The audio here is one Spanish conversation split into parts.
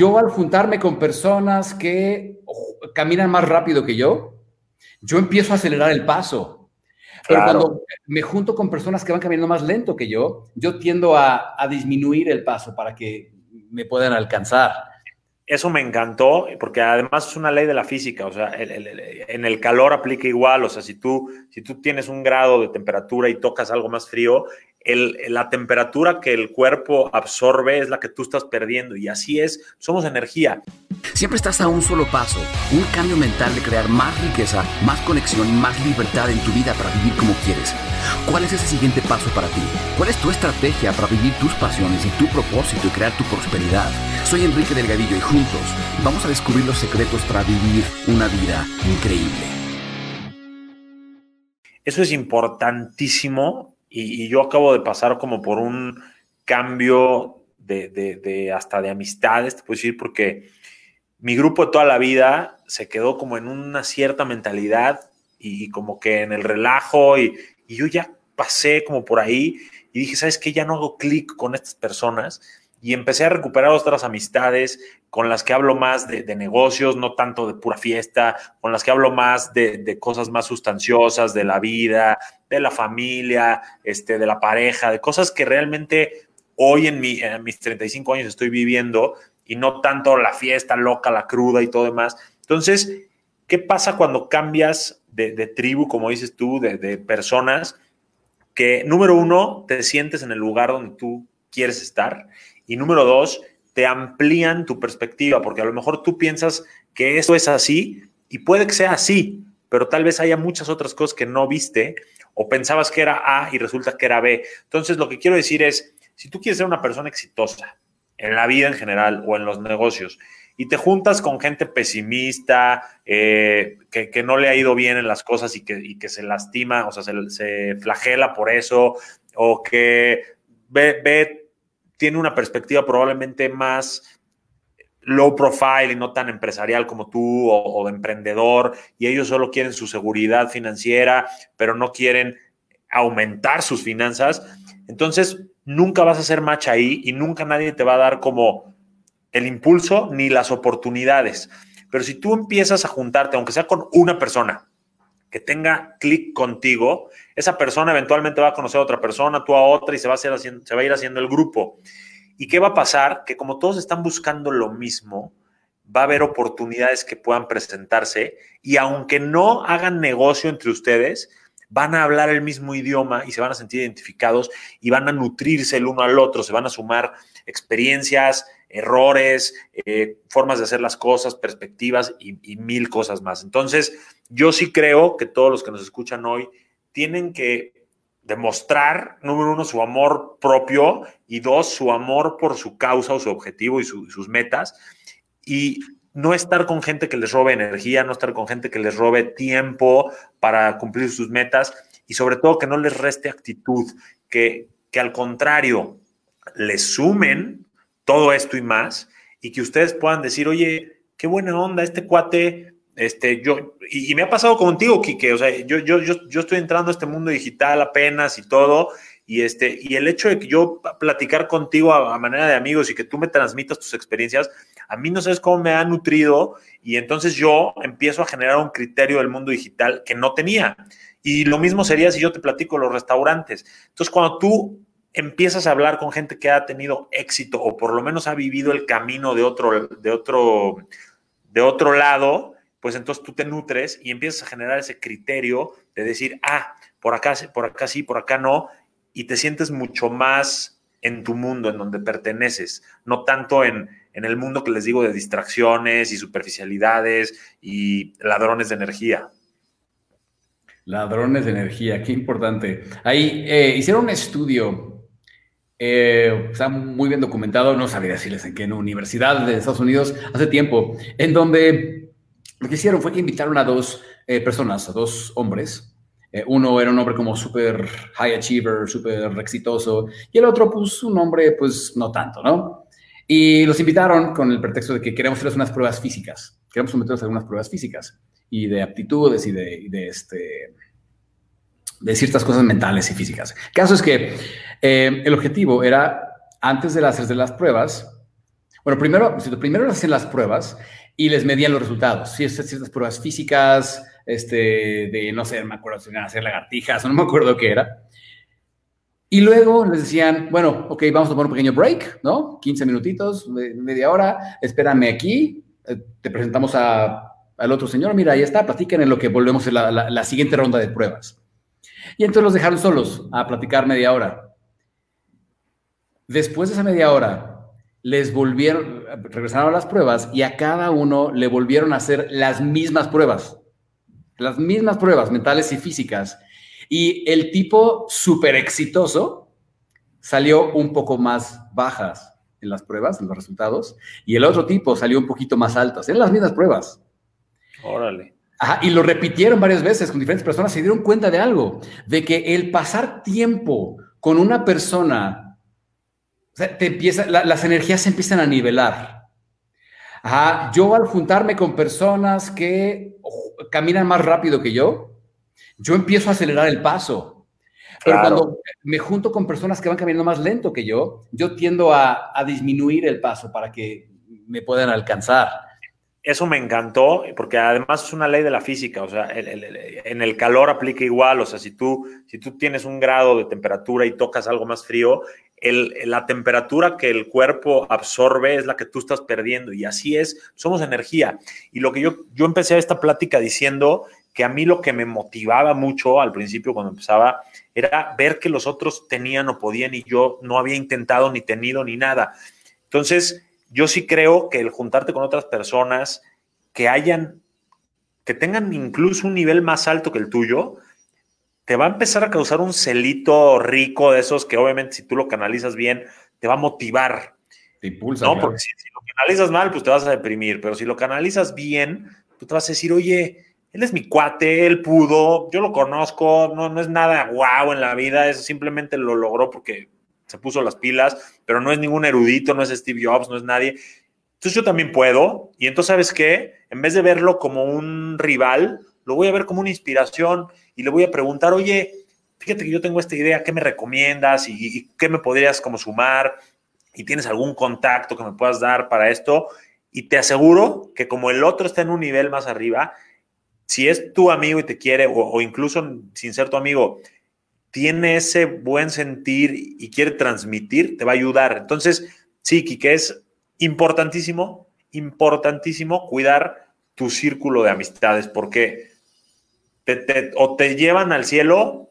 yo al juntarme con personas que caminan más rápido que yo, yo empiezo a acelerar el paso. Pero cuando me junto con personas que van caminando más lento que yo, yo tiendo a, a disminuir el paso para que me puedan alcanzar eso me encantó, porque además es una ley de la física, o sea, en el calor aplica igual, o sea, si tú, si tú tienes un grado de temperatura y tocas algo más frío, la temperatura que el cuerpo absorbe es la que tú estás perdiendo y así es, somos energía. Siempre estás a un solo paso, un cambio mental de crear más riqueza, más conexión y más libertad en tu vida para vivir como quieres. ¿Cuál es ese siguiente paso para ti? ¿Cuál es tu estrategia para vivir tus pasiones y tu propósito y crear tu prosperidad? Soy Enrique Delgadillo y juntos vamos a descubrir los secretos para vivir una vida increíble. Eso es importantísimo y, yo acabo de pasar como por un cambio de, hasta de amistades, te puedo decir, porque mi grupo de toda la vida se quedó como en una cierta mentalidad y, como que en el relajo y, y, yo ya pasé como por ahí y dije, ¿sabes qué? Ya no hago clic con estas personas y empecé a recuperar otras amistades con las que hablo más de, negocios, no tanto de pura fiesta, con las que hablo más de, cosas más sustanciosas, de la vida, de la familia, este, de la pareja, de cosas que realmente hoy en, mi, en mis 35 años estoy viviendo y no tanto la fiesta loca, la cruda y todo demás. Entonces, ¿qué pasa cuando cambias de, tribu, como dices tú, de, de personas? Que número uno, te sientes en el lugar donde tú quieres estar y número dos, te amplían tu perspectiva, porque a lo mejor tú piensas que eso es así y puede que sea así, pero tal vez haya muchas otras cosas que no viste o pensabas que era A y resulta que era B. Entonces, lo que quiero decir es, si tú quieres ser una persona exitosa en la vida en general o en los negocios y te juntas con gente pesimista, eh, que, no le ha ido bien en las cosas y que, que se lastima, o sea, se, se flagela por eso, o que ve, ve tiene una perspectiva probablemente más low profile y no tan empresarial como tú o, de emprendedor y ellos solo quieren su seguridad financiera, pero no quieren aumentar sus finanzas, entonces nunca vas a ser match ahí y nunca nadie te va a dar como el impulso ni las oportunidades. Pero si tú empiezas a juntarte, aunque sea con una persona, que tenga clic contigo, esa persona eventualmente va a conocer a otra persona, tú a otra y se va a, hacer se va a ir haciendo el grupo. ¿Y qué va a pasar? Que como todos están buscando lo mismo, va a haber oportunidades que puedan presentarse y aunque no hagan negocio entre ustedes, van a hablar el mismo idioma y se van a sentir identificados y van a nutrirse el uno al otro, se van a sumar experiencias, errores, eh, formas de hacer las cosas, perspectivas y, mil cosas más. Entonces, yo sí creo que todos los que nos escuchan hoy tienen que demostrar, número uno, su amor propio y dos, su amor por su causa o su objetivo y sus metas. Y no estar con gente que les robe energía, no estar con gente que les robe tiempo para cumplir sus metas y sobre todo que no les reste actitud, que, que al contrario, les sumen todo esto y más, y que ustedes puedan decir, oye, qué buena onda, este cuate, este, yo, y, me ha pasado contigo, Kike, o sea, yo, yo, yo, yo estoy entrando a este mundo digital apenas y todo, y, este, y el hecho de que yo platicar contigo a, manera de amigos y que tú me transmitas tus experiencias, a mí no sabes cómo me ha nutrido y entonces yo empiezo a generar un criterio del mundo digital que no tenía. Y lo mismo sería si yo te platico los restaurantes. Entonces, cuando tú empiezas a hablar con gente que ha tenido éxito o por lo menos ha vivido el camino de otro, de otro, de otro lado, pues entonces tú te nutres y empiezas a generar ese criterio de decir, ah, por acá, por acá sí, por acá no, y te sientes mucho más en tu mundo, en donde perteneces, no tanto en, en el mundo que les digo de distracciones y superficialidades y ladrones de energía. Ladrones de energía, qué importante. Ahí eh, hicieron un estudio eh, está muy bien documentado, no sabía decirles en qué universidad de Estados Unidos hace tiempo, en donde lo que hicieron fue que invitaron a dos eh, personas, a dos hombres. Eh, uno era un hombre como súper high achiever, súper exitoso, y el otro, pues, un hombre, pues, no tanto, ¿no? Y los invitaron con el pretexto de que queremos hacerles unas pruebas físicas, queremos someterlos a algunas pruebas físicas y de aptitudes y de, y de este, de ciertas cosas mentales y físicas. El caso es que eh, el objetivo era, antes de hacer las pruebas, Bueno, primero, primero hacían las pruebas y les medían los resultados. Sí, ciertas pruebas físicas, este, de, no sé, me acuerdo si iban a hacer lagartijas o no me acuerdo qué era. Y luego les decían, bueno, ok, vamos a tomar un pequeño break, ¿no? 15 minutitos, media hora, espérame aquí, eh, te presentamos al otro señor, mira, ahí está, platiquen en lo que volvemos a la siguiente ronda de pruebas. Y entonces los dejaron solos a platicar media hora. Después de esa media hora, les volvieron, regresaron a las pruebas y a cada uno le volvieron a hacer las mismas pruebas, las mismas pruebas mentales y físicas. Y el tipo súper exitoso salió un poco más bajas en las pruebas, en los resultados, y el otro tipo salió un poquito más altas. Eran las mismas pruebas. Órale. Ajá, y lo repitieron varias veces con diferentes personas, se dieron cuenta de algo, de que el pasar tiempo con una persona, te empieza, las energías se empiezan a nivelar. Ajá, yo al juntarme con personas que caminan más rápido que yo, yo empiezo a acelerar el paso. Pero cuando me junto con personas que van caminando más lento que yo, yo tiendo a, a disminuir el paso para que me puedan alcanzar eso me encantó, porque además es una ley de la física, o sea, en el calor aplica igual, o sea, si tú, si tú tienes un grado de temperatura y tocas algo más frío, la temperatura que el cuerpo absorbe es la que tú estás perdiendo, y así es, somos energía. Y lo que yo, yo empecé esta plática diciendo que a mí lo que me motivaba mucho al principio cuando empezaba era ver que los otros tenían o podían y yo no había intentado ni tenido ni nada. Entonces, yo sí creo que el juntarte con otras personas que hayan, que tengan incluso un nivel más alto que el tuyo, te va a empezar a causar un celito rico de esos que obviamente si tú lo canalizas bien, te va a motivar. Te impulsa. No, porque si, lo canalizas mal, pues te vas a deprimir, pero si lo canalizas bien, tú te vas a decir, oye, él es mi cuate, él pudo, yo lo conozco, no, no es nada guau en la vida, eso simplemente lo logró porque se puso las pilas, pero no es ningún erudito, no es Steve Jobs, no es nadie. Entonces yo también puedo, y entonces, ¿sabes qué? En vez de verlo como un rival, lo voy a ver como una inspiración y le voy a preguntar, oye, fíjate que yo tengo esta idea, ¿qué me recomiendas y, qué me podrías como sumar? ¿Y tienes algún contacto que me puedas dar para esto? Y te aseguro que como el otro está en un nivel más arriba, si es tu amigo y te quiere, o, o incluso sin ser tu amigo, tiene ese buen sentir y quiere transmitir, te va a ayudar. Entonces, sí, que es importantísimo, importantísimo cuidar tu círculo de amistades, porque o te llevan al cielo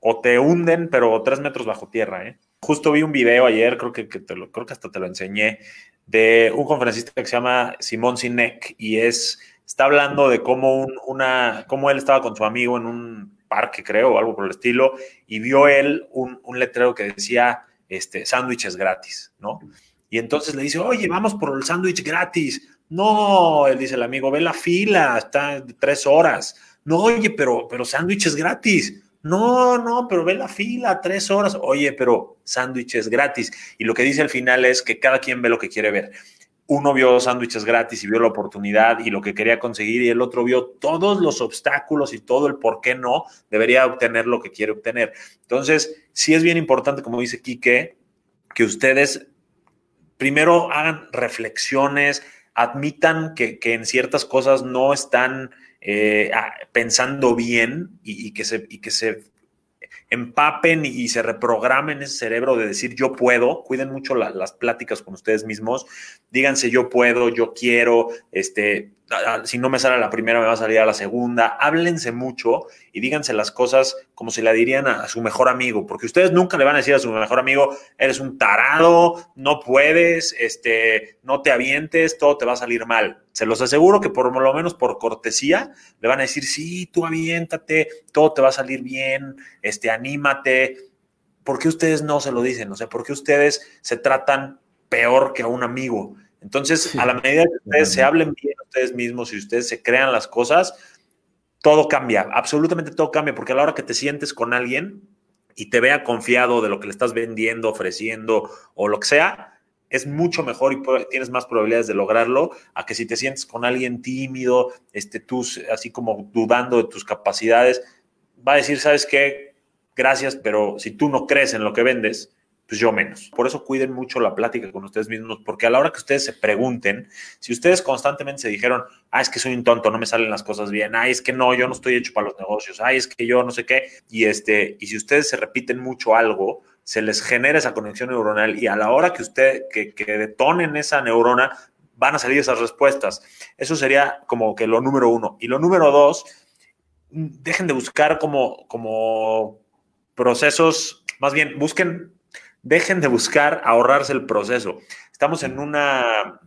o te hunden, pero tres metros bajo tierra. ¿eh? Justo vi un video ayer, creo que, creo que hasta te lo enseñé, de un conferencista que se llama Simón Sinek y es, está hablando de cómo, una, cómo él estaba con su amigo en un parque, creo, o algo por el estilo, y vio él un, letrero que decía este, sándwiches gratis, ¿no? Y entonces le dice, oye, vamos por el sándwich gratis. No, él dice el amigo, ve la fila, está tres horas. No, oye, pero, pero sándwiches gratis. No, no, pero ve la fila, tres horas. Oye, pero sándwiches gratis. Y lo que dice al final es que cada quien ve lo que quiere ver uno vio sándwiches gratis y vio la oportunidad y lo que quería conseguir y el otro vio todos los obstáculos y todo el por qué no debería obtener lo que quiere obtener. Entonces, sí es bien importante, como dice Quique, que ustedes primero hagan reflexiones, admitan que, en ciertas cosas no están eh, pensando bien y, que se, y que se empapen y, se reprogramen ese cerebro de decir yo puedo, cuiden mucho las pláticas con ustedes mismos, díganse yo puedo, yo quiero, este, si no me sale la primera, me va a salir a la segunda. Háblense mucho y díganse las cosas como si la dirían a, su mejor amigo, porque ustedes nunca le van a decir a su mejor amigo, eres un tarado, no puedes, este, no te avientes, todo te va a salir mal. Se los aseguro que por lo menos por cortesía le van a decir, sí, tú aviéntate, todo te va a salir bien, este, anímate. ¿Por qué ustedes no se lo dicen? O sea, ¿por qué ustedes se tratan peor que a un amigo? Entonces, a la medida que ustedes se hablen bien ustedes mismos y ustedes se crean las cosas, todo cambia, absolutamente todo cambia, porque a la hora que te sientes con alguien y te vea confiado de lo que le estás vendiendo, ofreciendo o lo que sea, es mucho mejor y tienes más probabilidades de lograrlo a que si te sientes con alguien tímido, este, tú así como dudando de tus capacidades, va a decir, ¿sabes qué? Gracias, pero si tú no crees en lo que vendes, pues yo menos. Por eso cuiden mucho la plática con ustedes mismos, porque a la hora que ustedes se pregunten, si ustedes constantemente se dijeron, ah, es que soy un tonto, no me salen las cosas bien, ah, es que no, yo no estoy hecho para los negocios, ah, es que yo no sé qué, y este, y si ustedes se repiten mucho algo, se les genera esa conexión neuronal y a la hora que usted, que, que detonen esa neurona, van a salir esas respuestas. Eso sería como que lo número uno. Y lo número dos, dejen de buscar como, como procesos, más bien busquen, dejen de buscar ahorrarse el proceso. Estamos en una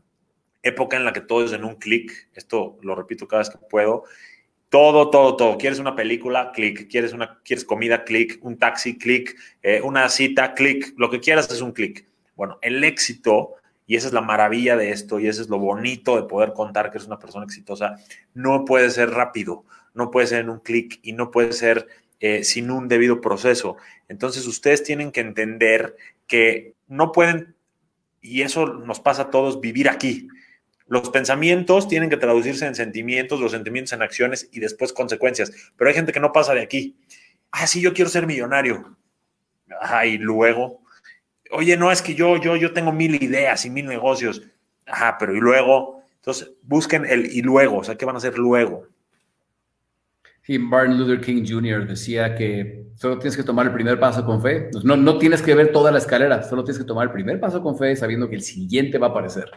época en la que todo es en un clic, esto lo repito cada vez que puedo, todo, todo, todo. ¿Quieres una película? Clic. ¿Quieres, una, ¿Quieres comida? Clic. ¿Un taxi? Clic. Eh, ¿Una cita? Clic. Lo que quieras es un clic. Bueno, el éxito, y esa es la maravilla de esto, y eso es lo bonito de poder contar que eres una persona exitosa, no puede ser rápido, no puede ser en un clic y no puede ser eh, sin un debido proceso. Entonces ustedes tienen que entender que no pueden, y eso nos pasa a todos, vivir aquí. Los pensamientos tienen que traducirse en sentimientos, los sentimientos en acciones y después consecuencias. Pero hay gente que no pasa de aquí. Ah, sí, yo quiero ser millonario. Ah, y luego, oye, no, es que yo, yo, yo tengo mil ideas y mil negocios. Ajá, pero y luego, entonces busquen el y luego, o sea, ¿qué van a hacer luego? Sí, Martin Luther King Jr. decía que solo tienes que tomar el primer paso con fe. No, no tienes que ver toda la escalera, solo tienes que tomar el primer paso con fe sabiendo que el siguiente va a aparecer.